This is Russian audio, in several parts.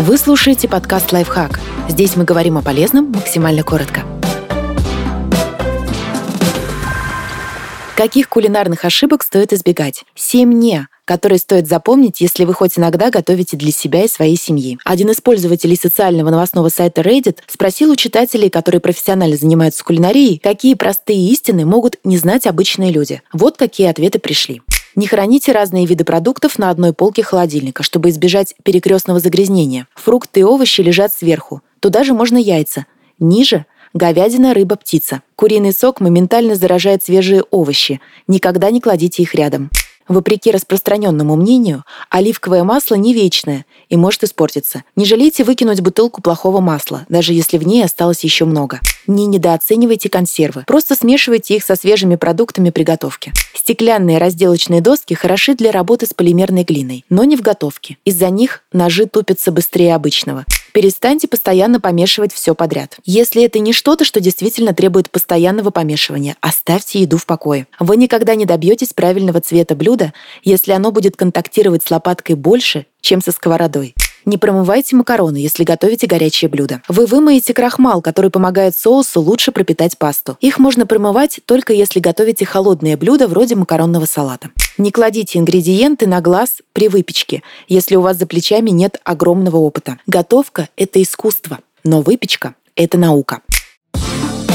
Вы слушаете подкаст «Лайфхак». Здесь мы говорим о полезном максимально коротко. Каких кулинарных ошибок стоит избегать? Семь «не», которые стоит запомнить, если вы хоть иногда готовите для себя и своей семьи. Один из пользователей социального новостного сайта Reddit спросил у читателей, которые профессионально занимаются кулинарией, какие простые истины могут не знать обычные люди. Вот какие ответы пришли. Не храните разные виды продуктов на одной полке холодильника, чтобы избежать перекрестного загрязнения. Фрукты и овощи лежат сверху. Туда же можно яйца. Ниже – говядина, рыба, птица. Куриный сок моментально заражает свежие овощи. Никогда не кладите их рядом. Вопреки распространенному мнению, оливковое масло не вечное и может испортиться. Не жалейте выкинуть бутылку плохого масла, даже если в ней осталось еще много. Не недооценивайте консервы, просто смешивайте их со свежими продуктами приготовки. Стеклянные разделочные доски хороши для работы с полимерной глиной, но не в готовке. Из-за них ножи тупятся быстрее обычного. Перестаньте постоянно помешивать все подряд. Если это не что-то, что действительно требует постоянного помешивания, оставьте еду в покое. Вы никогда не добьетесь правильного цвета блюда, если оно будет контактировать с лопаткой больше, чем со сковородой. Не промывайте макароны, если готовите горячее блюдо. Вы вымоете крахмал, который помогает соусу лучше пропитать пасту. Их можно промывать только если готовите холодное блюдо вроде макаронного салата. Не кладите ингредиенты на глаз при выпечке, если у вас за плечами нет огромного опыта. Готовка – это искусство, но выпечка – это наука.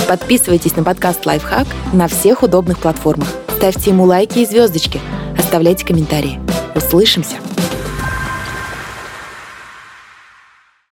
Подписывайтесь на подкаст «Лайфхак» на всех удобных платформах. Ставьте ему лайки и звездочки. Оставляйте комментарии. Услышимся!